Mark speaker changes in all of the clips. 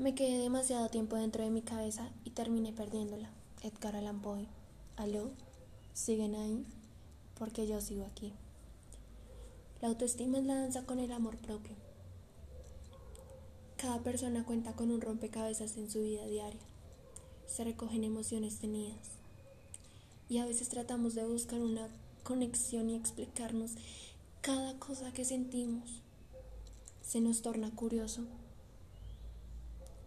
Speaker 1: Me quedé demasiado tiempo dentro de mi cabeza y terminé perdiéndola. Edgar Allan Poe. ¿Aló? ¿Siguen ahí? Porque yo sigo aquí. La autoestima es la danza con el amor propio. Cada persona cuenta con un rompecabezas en su vida diaria. Se recogen emociones tenidas. Y a veces tratamos de buscar una conexión y explicarnos cada cosa que sentimos. Se nos torna curioso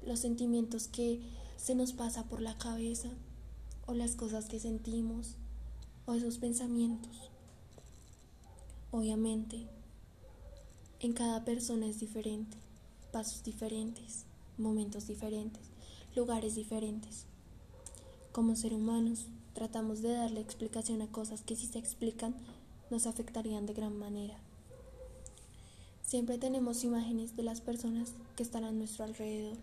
Speaker 1: los sentimientos que se nos pasa por la cabeza o las cosas que sentimos o esos pensamientos. Obviamente, en cada persona es diferente, pasos diferentes, momentos diferentes, lugares diferentes. Como ser humanos, tratamos de darle explicación a cosas que si se explican nos afectarían de gran manera. Siempre tenemos imágenes de las personas que están a nuestro alrededor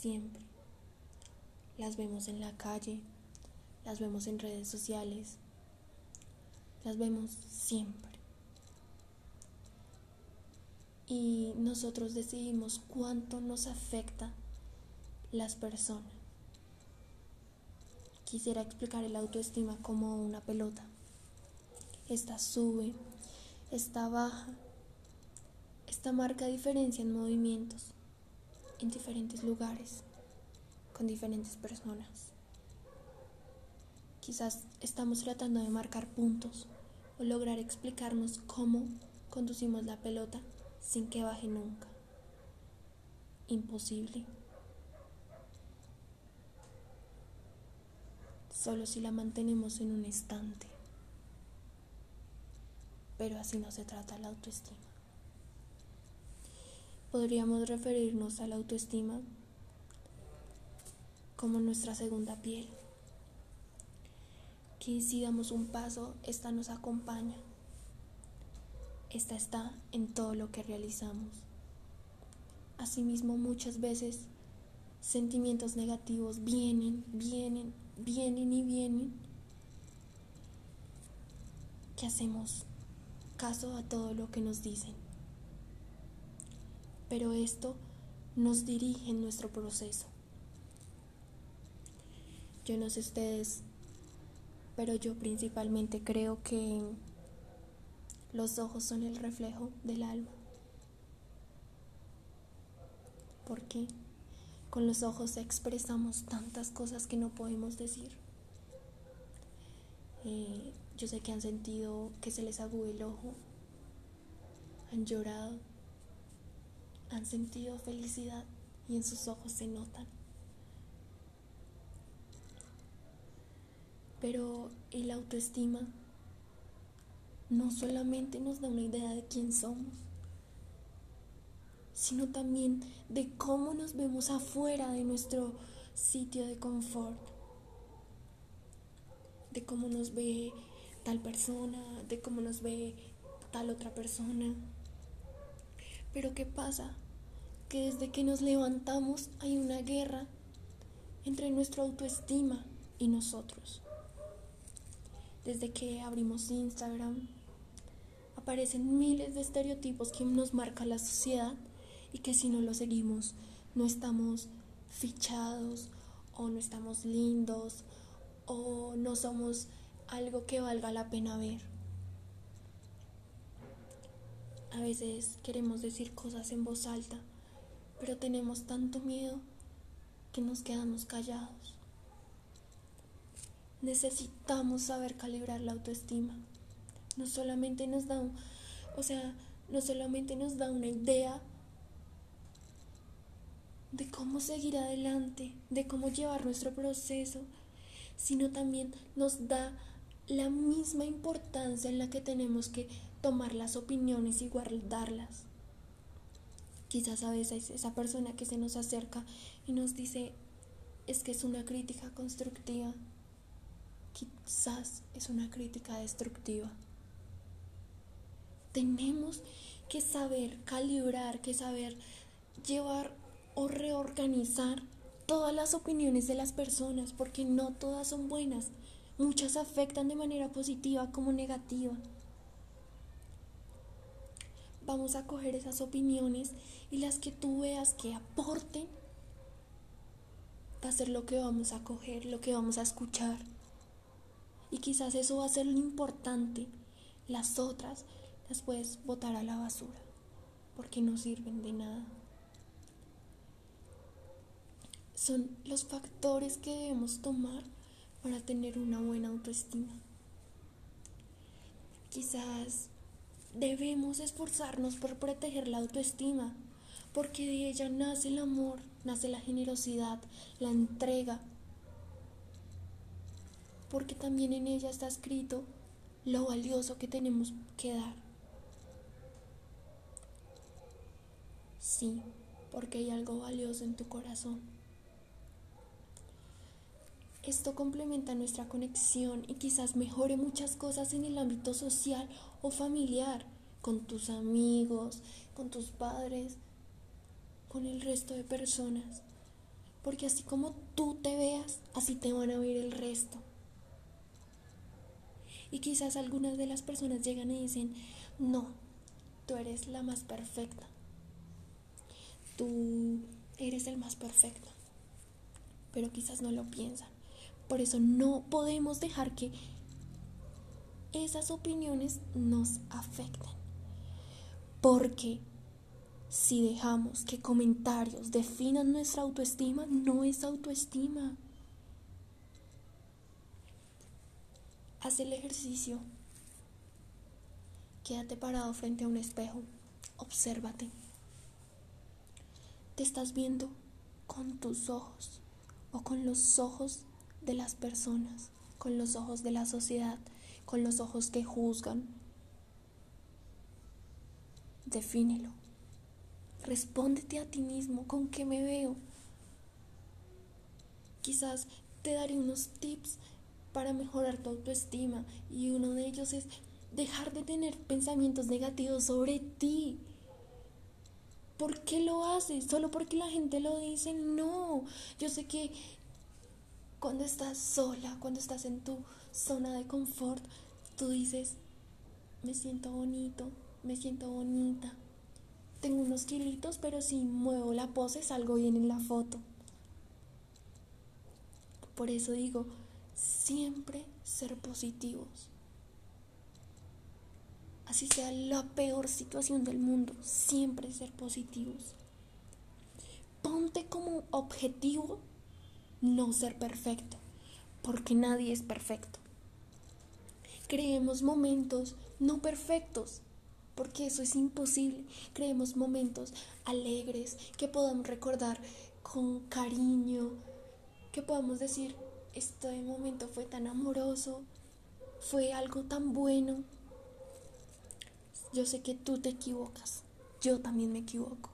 Speaker 1: siempre. Las vemos en la calle, las vemos en redes sociales, las vemos siempre. Y nosotros decidimos cuánto nos afecta las personas. Quisiera explicar el autoestima como una pelota. Esta sube, esta baja, esta marca diferencia en movimientos en diferentes lugares, con diferentes personas. Quizás estamos tratando de marcar puntos o lograr explicarnos cómo conducimos la pelota sin que baje nunca. Imposible. Solo si la mantenemos en un estante. Pero así no se trata la autoestima podríamos referirnos a la autoestima como nuestra segunda piel, que si damos un paso, esta nos acompaña, esta está en todo lo que realizamos. Asimismo, muchas veces sentimientos negativos vienen, vienen, vienen y vienen, que hacemos caso a todo lo que nos dicen pero esto nos dirige en nuestro proceso. Yo no sé ustedes, pero yo principalmente creo que los ojos son el reflejo del alma. ¿Por qué? Con los ojos expresamos tantas cosas que no podemos decir. Eh, yo sé que han sentido que se les agude el ojo, han llorado, han sentido felicidad y en sus ojos se notan. Pero el autoestima no solamente nos da una idea de quién somos, sino también de cómo nos vemos afuera de nuestro sitio de confort, de cómo nos ve tal persona, de cómo nos ve tal otra persona. Pero ¿qué pasa? Que desde que nos levantamos hay una guerra entre nuestra autoestima y nosotros. Desde que abrimos Instagram, aparecen miles de estereotipos que nos marca la sociedad y que si no lo seguimos no estamos fichados o no estamos lindos o no somos algo que valga la pena ver. A veces queremos decir cosas en voz alta, pero tenemos tanto miedo que nos quedamos callados. Necesitamos saber calibrar la autoestima. No solamente nos da, o sea, no solamente nos da una idea de cómo seguir adelante, de cómo llevar nuestro proceso, sino también nos da la misma importancia en la que tenemos que tomar las opiniones y guardarlas. Quizás a veces esa persona que se nos acerca y nos dice es que es una crítica constructiva, quizás es una crítica destructiva. Tenemos que saber calibrar, que saber llevar o reorganizar todas las opiniones de las personas, porque no todas son buenas. Muchas afectan de manera positiva como negativa. Vamos a coger esas opiniones y las que tú veas que aporten, va a ser lo que vamos a coger, lo que vamos a escuchar. Y quizás eso va a ser lo importante. Las otras las puedes botar a la basura porque no sirven de nada. Son los factores que debemos tomar para tener una buena autoestima. Quizás debemos esforzarnos por proteger la autoestima, porque de ella nace el amor, nace la generosidad, la entrega, porque también en ella está escrito lo valioso que tenemos que dar. Sí, porque hay algo valioso en tu corazón. Esto complementa nuestra conexión y quizás mejore muchas cosas en el ámbito social o familiar, con tus amigos, con tus padres, con el resto de personas. Porque así como tú te veas, así te van a ver el resto. Y quizás algunas de las personas llegan y dicen, no, tú eres la más perfecta. Tú eres el más perfecto. Pero quizás no lo piensan. Por eso no podemos dejar que esas opiniones nos afecten. Porque si dejamos que comentarios definan nuestra autoestima, no es autoestima. Haz el ejercicio. Quédate parado frente a un espejo. Obsérvate. Te estás viendo con tus ojos o con los ojos de las personas, con los ojos de la sociedad, con los ojos que juzgan. Defínelo. Respóndete a ti mismo, ¿con qué me veo? Quizás te daré unos tips para mejorar tu autoestima y uno de ellos es dejar de tener pensamientos negativos sobre ti. ¿Por qué lo haces? ¿Solo porque la gente lo dice? No. Yo sé que cuando estás sola, cuando estás en tu zona de confort, tú dices, me siento bonito, me siento bonita. Tengo unos kilitos, pero si muevo la pose salgo bien en la foto. Por eso digo, siempre ser positivos. Así sea la peor situación del mundo, siempre ser positivos. Ponte como objetivo no ser perfecto, porque nadie es perfecto. Creemos momentos no perfectos, porque eso es imposible. Creemos momentos alegres que podamos recordar con cariño, que podamos decir, este momento fue tan amoroso, fue algo tan bueno. Yo sé que tú te equivocas, yo también me equivoco.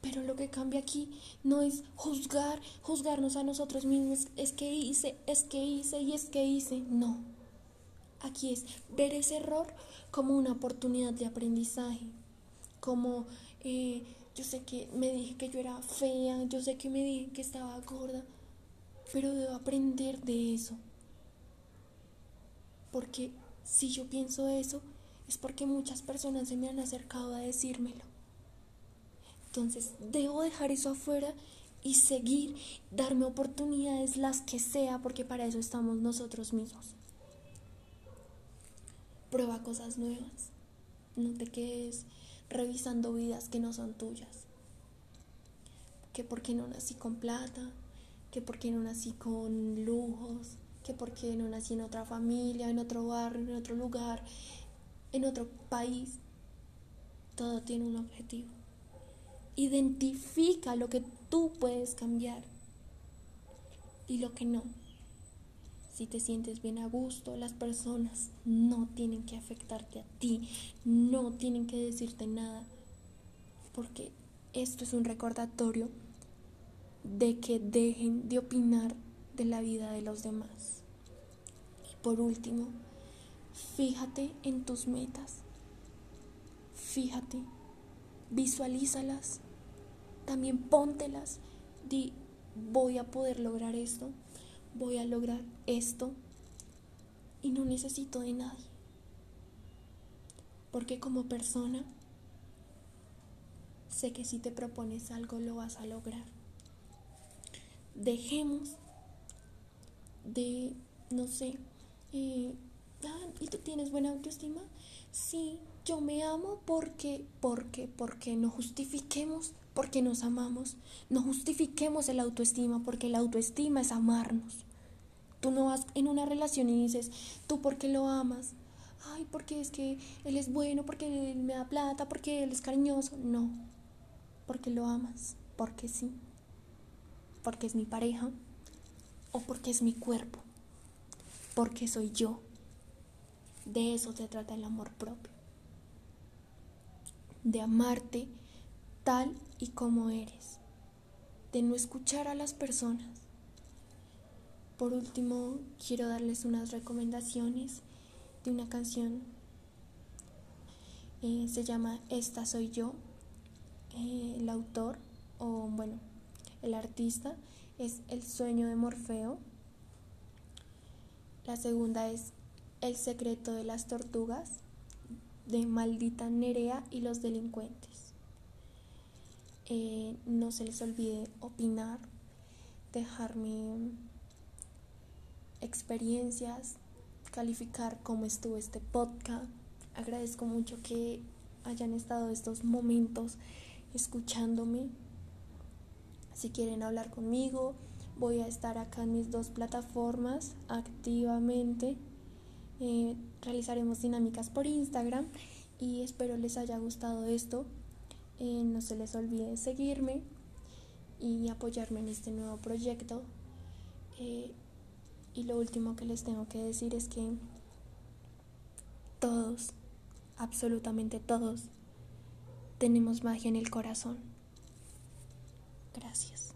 Speaker 1: Pero lo que cambia aquí no es juzgar, juzgarnos a nosotros mismos, es que hice, es que hice y es que hice. No. Aquí es ver ese error como una oportunidad de aprendizaje, como eh, yo sé que me dije que yo era fea, yo sé que me dije que estaba gorda, pero debo aprender de eso. Porque si yo pienso eso, es porque muchas personas se me han acercado a decírmelo. Entonces, debo dejar eso afuera y seguir, darme oportunidades las que sea, porque para eso estamos nosotros mismos. Prueba cosas nuevas. No te quedes revisando vidas que no son tuyas. Que porque no nací con plata, que porque no nací con lujos, que porque no nací en otra familia, en otro barrio, en otro lugar, en otro país. Todo tiene un objetivo. Identifica lo que tú puedes cambiar y lo que no. Si te sientes bien a gusto, las personas no tienen que afectarte a ti, no tienen que decirte nada, porque esto es un recordatorio de que dejen de opinar de la vida de los demás. Y por último, fíjate en tus metas. Fíjate, visualízalas también póntelas. Di, voy a poder lograr esto, voy a lograr esto y no necesito de nadie. Porque como persona, sé que si te propones algo lo vas a lograr. Dejemos de, no sé, eh, ah, ¿y tú tienes buena autoestima? Sí, yo me amo porque, porque, porque no justifiquemos porque nos amamos. No justifiquemos el autoestima porque la autoestima es amarnos. Tú no vas en una relación y dices, tú porque lo amas. Ay, porque es que él es bueno, porque él me da plata, porque él es cariñoso. No, porque lo amas, porque sí, porque es mi pareja o porque es mi cuerpo, porque soy yo. De eso se trata el amor propio. De amarte tal y como eres. De no escuchar a las personas. Por último, quiero darles unas recomendaciones de una canción. Eh, se llama Esta soy yo. Eh, el autor, o bueno, el artista es El sueño de Morfeo. La segunda es El secreto de las tortugas de Maldita Nerea y los delincuentes. Eh, no se les olvide opinar, dejarme experiencias, calificar cómo estuvo este podcast. Agradezco mucho que hayan estado estos momentos escuchándome. Si quieren hablar conmigo, voy a estar acá en mis dos plataformas activamente. Eh, realizaremos dinámicas por Instagram y espero les haya gustado esto. No se les olvide seguirme y apoyarme en este nuevo proyecto. Eh, y lo último que les tengo que decir es que todos, absolutamente todos, tenemos magia en el corazón. Gracias.